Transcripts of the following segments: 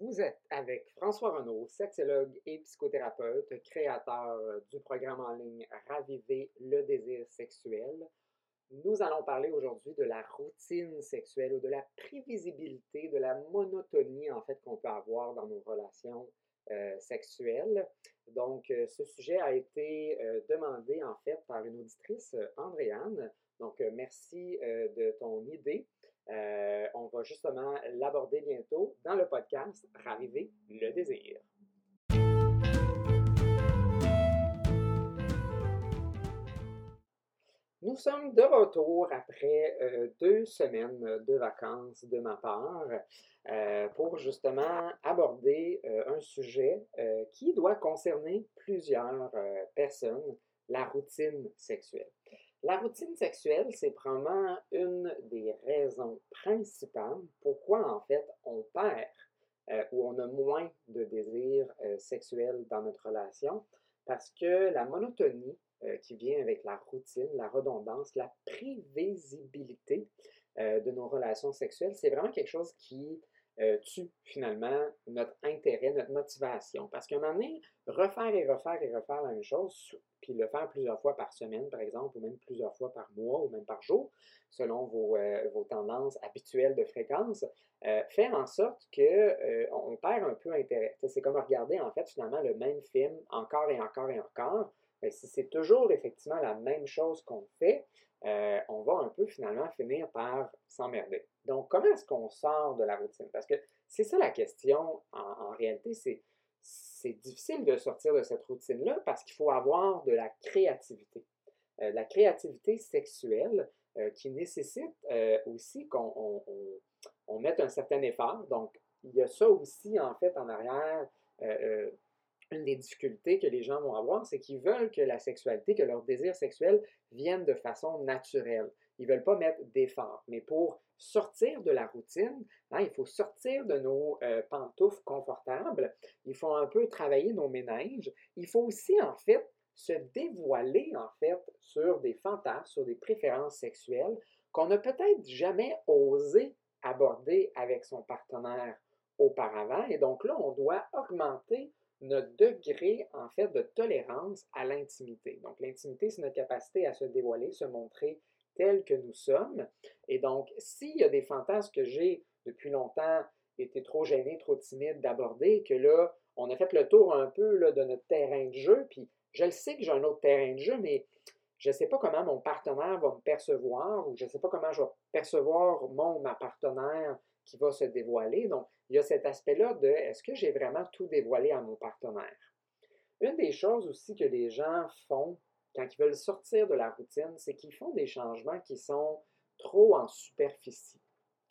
Vous êtes avec François Renaud, sexologue et psychothérapeute, créateur du programme en ligne Raviver le désir sexuel. Nous allons parler aujourd'hui de la routine sexuelle ou de la prévisibilité, de la monotonie en fait qu'on peut avoir dans nos relations euh, sexuelles. Donc, euh, ce sujet a été euh, demandé en fait par une auditrice, Andréane. Donc, merci de ton idée. Euh, on va justement l'aborder bientôt dans le podcast Raviver le désir. Nous sommes de retour après euh, deux semaines de vacances de ma part euh, pour justement aborder un sujet qui doit concerner plusieurs personnes, la routine sexuelle. La routine sexuelle, c'est probablement une des raisons principales pourquoi en fait on perd euh, ou on a moins de désir euh, sexuel dans notre relation, parce que la monotonie euh, qui vient avec la routine, la redondance, la prévisibilité de nos relations sexuelles, c'est vraiment quelque chose qui tue finalement notre intérêt, notre motivation. Parce qu'à un moment donné, refaire et refaire et refaire la même chose, puis le faire plusieurs fois par semaine, par exemple, ou même plusieurs fois par mois, ou même par jour, selon vos, euh, vos tendances habituelles de fréquence, euh, fait en sorte qu'on euh, perd un peu intérêt. C'est comme regarder, en fait, finalement, le même film encore et encore et encore. Mais si c'est toujours effectivement la même chose qu'on fait, on va un peu finalement finir par s'emmerder. Donc, comment est-ce qu'on sort de la routine? Parce que c'est ça la question en réalité, c'est c'est difficile de sortir de cette routine-là parce qu'il faut avoir de la créativité. Euh, la créativité sexuelle euh, qui nécessite euh, aussi qu'on mette un certain effort. Donc, il y a ça aussi, en fait, en arrière. Une des difficultés que les gens vont avoir, c'est qu'ils veulent que la sexualité, que leur désir sexuel vienne de façon naturelle. Ils ne veulent pas mettre d'effort. Mais pour sortir de la routine, hein, il faut sortir de nos euh, pantoufles confortables. Il faut un peu travailler nos ménages. Il faut aussi, en fait, se dévoiler, en fait, sur des fantasmes, sur des préférences sexuelles qu'on n'a peut-être jamais osé aborder avec son partenaire auparavant. Et donc là, on doit augmenter notre degré, en fait, de tolérance à l'intimité. Donc, l'intimité, c'est notre capacité à se dévoiler, se montrer tels que nous sommes. Et donc, s'il y a des fantasmes que j'ai depuis longtemps été trop gêné, trop timide d'aborder, que là, on a fait le tour un peu là, de notre terrain de jeu, puis je le sais que j'ai un autre terrain de jeu, mais je ne sais pas comment mon partenaire va me percevoir ou je ne sais pas comment je vais percevoir mon ma partenaire qui va se dévoiler. Donc, il y a cet aspect-là de est-ce que j'ai vraiment tout dévoilé à mon partenaire? Une des choses aussi que les gens font quand ils veulent sortir de la routine, c'est qu'ils font des changements qui sont trop en superficie.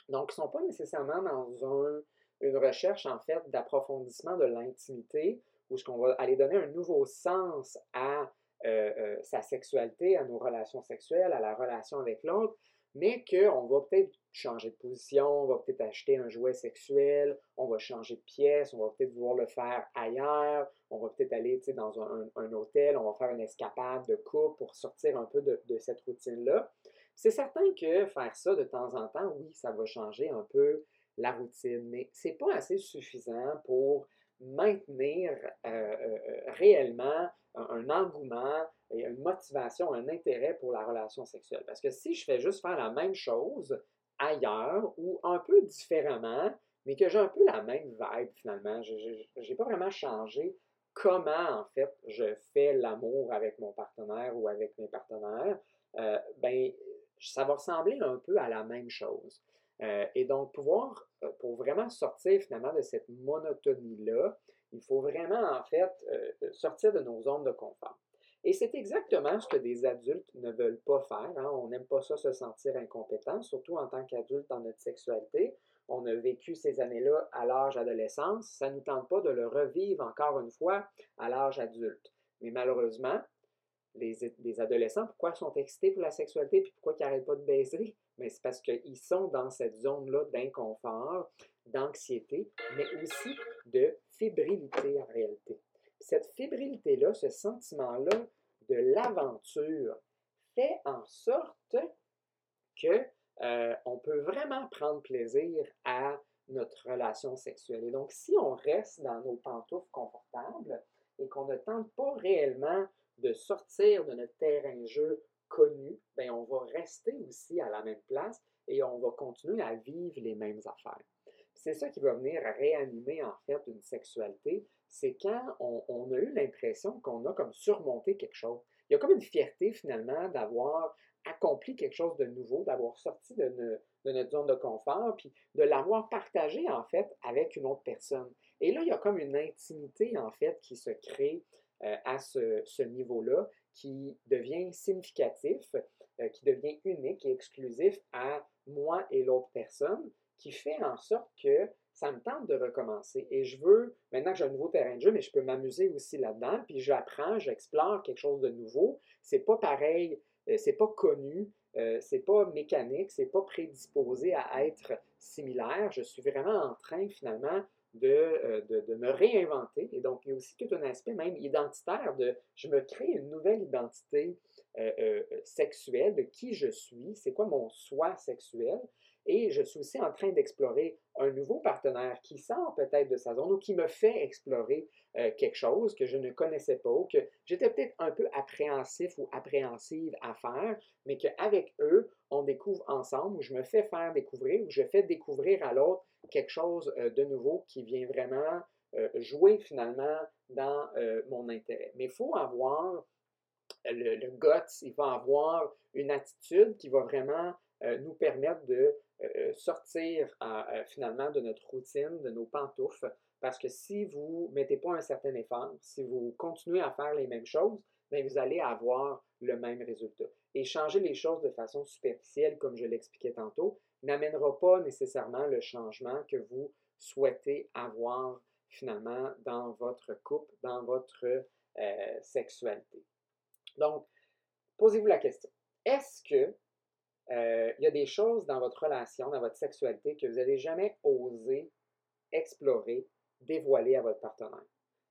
Donc, ils ne sont pas nécessairement dans une recherche, en fait, d'approfondissement de l'intimité, où ce qu'on va aller donner un nouveau sens à euh, euh, sa sexualité, à nos relations sexuelles, à la relation avec l'autre, mais qu'on va peut-être changer de position, on va peut-être acheter un jouet sexuel, on va changer de pièce, on va peut-être vouloir le faire ailleurs, on va peut-être aller dans un, hôtel, on va faire une escapade de couple pour sortir un peu de, cette routine-là. C'est certain que faire ça de temps en temps, oui, ça va changer un peu la routine, mais c'est pas assez suffisant pour maintenir euh, euh, réellement un, engouement une motivation, un intérêt pour la relation sexuelle. Parce que si je fais juste faire la même chose ailleurs ou un peu différemment, mais que j'ai un peu la même vibe finalement, je n'ai pas vraiment changé comment en fait je fais l'amour avec mon partenaire ou avec mes partenaires, euh, ben ça va ressembler un peu à la même chose. Euh, et donc, pouvoir, euh, pour vraiment sortir finalement de cette monotonie-là, il faut vraiment en fait euh, sortir de nos zones de confort. Et c'est exactement ce que des adultes ne veulent pas faire. Hein. On n'aime pas ça se sentir incompétent, surtout en tant qu'adulte dans notre sexualité. On a vécu ces années-là à l'âge adolescence. Ça ne nous tente pas de le revivre encore une fois à l'âge adulte. Mais malheureusement, les, adolescents, pourquoi ils sont excités pour la sexualité puis pourquoi ils n'arrêtent pas de baiser? Mais c'est parce qu'ils sont dans cette zone-là d'inconfort, d'anxiété, mais aussi de fébrilité en réalité. Cette fébrilité-là, ce sentiment-là de l'aventure fait en sorte que euh, on peut vraiment prendre plaisir à notre relation sexuelle. Et donc, si on reste dans nos pantoufles confortables et qu'on ne tente pas réellement de sortir de notre terrain de jeu connu, bien, on va rester aussi à la même place et on va continuer à vivre les mêmes affaires. C'est ça qui va venir réanimer en fait une sexualité, c'est quand on, a eu l'impression qu'on a comme surmonté quelque chose. Il y a comme une fierté finalement d'avoir accompli quelque chose de nouveau, d'avoir sorti de, notre zone de confort, puis de l'avoir partagé en fait avec une autre personne. Et là, il y a comme une intimité en fait qui se crée à ce, niveau-là, qui devient significatif, euh, qui devient unique et exclusif à moi et l'autre personne, qui fait en sorte que ça me tente de recommencer. Et je veux, maintenant que j'ai un nouveau terrain de jeu, mais je peux m'amuser aussi là-dedans, puis j'apprends, j'explore quelque chose de nouveau. C'est pas pareil, euh, c'est pas connu, euh, c'est pas mécanique, c'est pas prédisposé à être similaire. Je suis vraiment en train finalement de, euh, de, de, me réinventer. Et donc, il y a aussi tout un aspect même identitaire de je me crée une nouvelle identité sexuelle de qui je suis, c'est quoi mon soi sexuel. Et je suis aussi en train d'explorer un nouveau partenaire qui sort peut-être de sa zone ou qui me fait explorer euh, quelque chose que je ne connaissais pas ou que j'étais peut-être un peu appréhensif ou appréhensive à faire, mais qu'avec eux, on découvre ensemble ou je me fais faire découvrir ou je fais découvrir à l'autre quelque chose euh, de nouveau qui vient vraiment euh, jouer finalement dans mon intérêt. Mais il faut avoir le, le guts, il faut avoir une attitude qui va vraiment nous permettre de euh, sortir euh, finalement de notre routine, de nos pantoufles, parce que si vous ne mettez pas un certain effort, si vous continuez à faire les mêmes choses, bien, vous allez avoir le même résultat. Et changer les choses de façon superficielle, comme je l'expliquais tantôt, n'amènera pas nécessairement le changement que vous souhaitez avoir finalement dans votre couple, dans votre euh, sexualité. Donc, posez-vous la question. Est-ce que euh, il y a des choses dans votre relation, dans votre sexualité que vous n'avez jamais osé explorer, dévoiler à votre partenaire.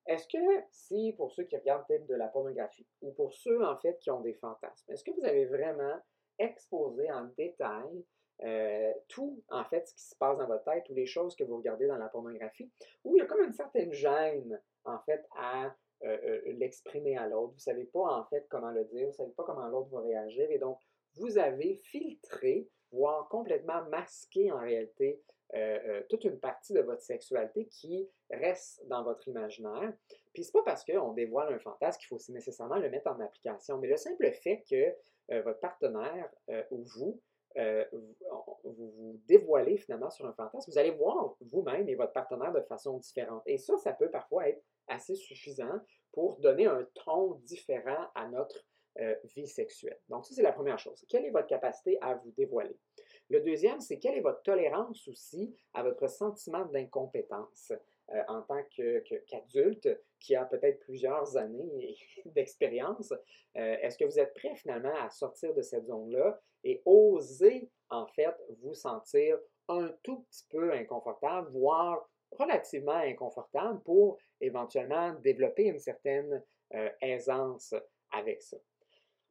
Est-ce que si, pour ceux qui regardent peut-être de la pornographie, ou pour ceux en fait qui ont des fantasmes, est-ce que vous avez vraiment exposé en détail euh, tout en fait ce qui se passe dans votre tête, ou les choses que vous regardez dans la pornographie, ou il y a comme une certaine gêne en fait à euh, l'exprimer à l'autre. Vous ne savez pas en fait comment le dire, vous ne savez pas comment l'autre va réagir, et donc vous avez filtré, voire complètement masqué en réalité euh, euh, toute une partie de votre sexualité qui reste dans votre imaginaire. Puis c'est pas parce qu'on dévoile un fantasme qu'il faut nécessairement le mettre en application, mais le simple fait que euh, votre partenaire ou vous, vous vous dévoilez finalement sur un fantasme, vous allez voir vous-même et votre partenaire de façon différente. Et ça, ça peut parfois être assez suffisant pour donner un ton différent à notre euh, vie sexuelle. Donc, ça, c'est la première chose. Quelle est votre capacité à vous dévoiler? Le deuxième, c'est quelle est votre tolérance aussi à votre sentiment d'incompétence euh, en tant qu'adulte qui a peut-être plusieurs années d'expérience. Euh, est-ce que vous êtes prêt finalement à sortir de cette zone-là et oser en fait vous sentir un tout petit peu inconfortable, voire relativement inconfortable pour éventuellement développer une certaine aisance avec ça?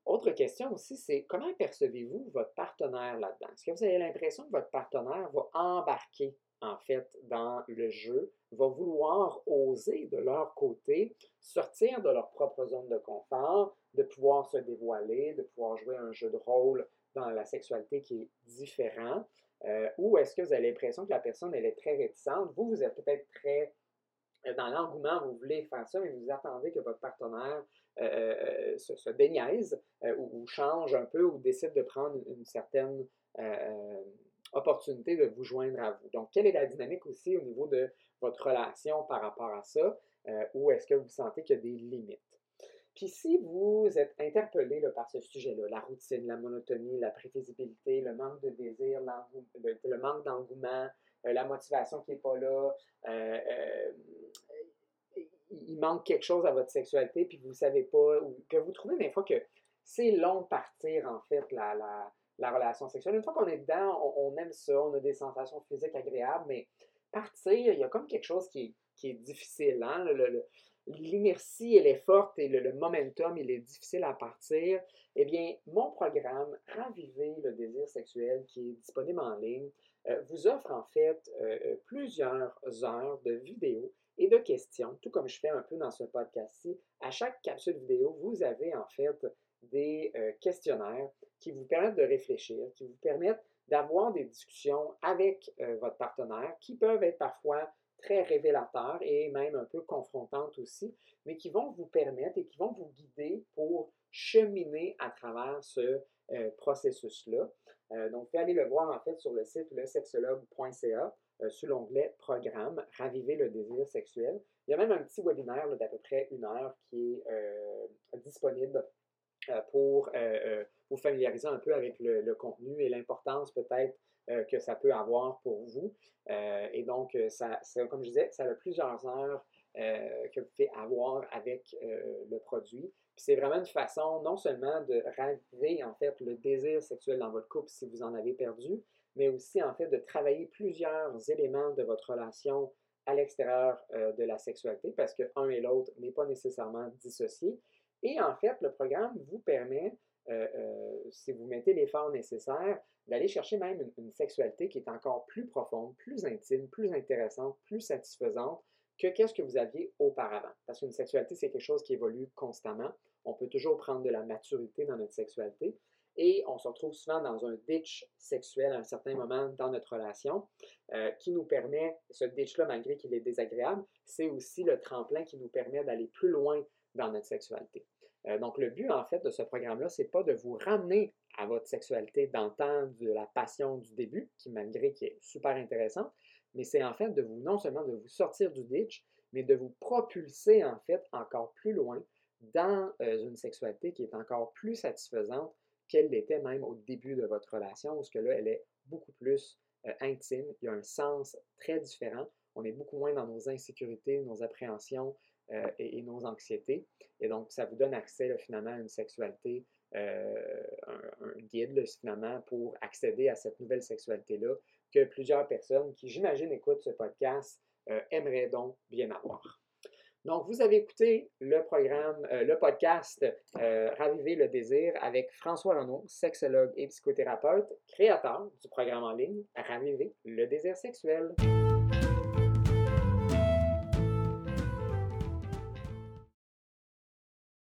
Autre question aussi, c'est comment percevez-vous votre partenaire là-dedans? Est-ce que vous avez l'impression que votre partenaire va embarquer en fait dans le jeu, va vouloir oser de leur côté sortir de leur propre zone de confort, de pouvoir se dévoiler, de pouvoir jouer un jeu de rôle dans la sexualité qui est différent? Euh, ou est-ce que vous avez l'impression que la personne elle est très réticente? Vous, vous êtes peut-être très dans l'engouement, vous voulez faire ça, mais vous attendez que votre partenaire euh, euh, se, se, déniaise ou, change un peu ou décide de prendre une, certaine opportunité de vous joindre à vous. Donc, quelle est la dynamique aussi au niveau de votre relation par rapport à ça? ou est-ce que vous sentez qu'il y a des limites? Puis si vous êtes interpellé par ce sujet-là, la routine, la monotonie, la prévisibilité, le manque de désir, le manque d'engouement, euh, la motivation qui n'est pas là, euh, euh, il manque quelque chose à votre sexualité, puis vous ne savez pas, ou que vous trouvez des fois que c'est long de partir, en fait, la, la, relation sexuelle. Une fois qu'on est dedans, on, aime ça, on a des sensations physiques agréables, mais partir, il y a comme quelque chose qui est, qui est difficile. Hein? L'inertie, elle est forte et le, momentum, il est difficile à partir. Eh bien, mon programme Raviver le désir sexuel, qui est disponible en ligne, vous offre en fait plusieurs heures de vidéos et de questions, tout comme je fais un peu dans ce podcast-ci. À chaque capsule vidéo, vous avez en fait des questionnaires qui vous permettent de réfléchir, qui vous permettent d'avoir des discussions avec votre partenaire qui peuvent être parfois très révélateurs et même un peu confrontantes aussi, mais qui vont vous permettre et qui vont vous guider pour cheminer à travers ce processus-là. donc, vous pouvez aller le voir en fait sur le site lesexologue.ca euh, sous l'onglet Programme, Raviver le désir sexuel. Il y a même un petit webinaire d'à peu près une heure qui est euh, disponible euh, pour vous familiariser un peu avec le, contenu et l'importance peut-être que ça peut avoir pour vous. et donc, ça, comme je disais, ça a plusieurs heures que vous pouvez avoir avec le produit. C'est vraiment une façon non seulement de raviver en fait le désir sexuel dans votre couple si vous en avez perdu, mais aussi en fait de travailler plusieurs éléments de votre relation à l'extérieur euh, de la sexualité parce que un et l'autre n'est pas nécessairement dissocié. Et en fait, le programme vous permet, euh, euh, si vous mettez l'effort nécessaire, d'aller chercher même une, une, sexualité qui est encore plus profonde, plus intime, plus intéressante, plus satisfaisante que qu'est-ce que vous aviez auparavant. Parce qu'une sexualité, c'est quelque chose qui évolue constamment. On peut toujours prendre de la maturité dans notre sexualité. Et on se retrouve souvent dans un ditch sexuel à un certain moment dans notre relation euh, qui nous permet, ce ditch-là, malgré qu'il est désagréable, c'est aussi le tremplin qui nous permet d'aller plus loin dans notre sexualité. Euh, donc, le but, en fait, de ce programme-là, c'est pas de vous ramener à votre sexualité dans de la passion du début, qui, malgré qui est super intéressante, mais c'est en fait de vous, non seulement de vous sortir du ditch, mais de vous propulser, en fait, encore plus loin dans euh, une sexualité qui est encore plus satisfaisante qu'elle l'était même au début de votre relation, parce que là, elle est beaucoup plus euh, intime, il y a un sens très différent, on est beaucoup moins dans nos insécurités, nos appréhensions euh, et, nos anxiétés, et donc ça vous donne accès finalement à une sexualité, euh, un, guide finalement pour accéder à cette nouvelle sexualité-là que plusieurs personnes qui, j'imagine, écoutent ce podcast aimeraient donc bien avoir. Donc, vous avez écouté le programme, euh, le podcast euh, Raviver le désir avec François Renaud, sexologue et psychothérapeute, créateur du programme en ligne Raviver le désir sexuel.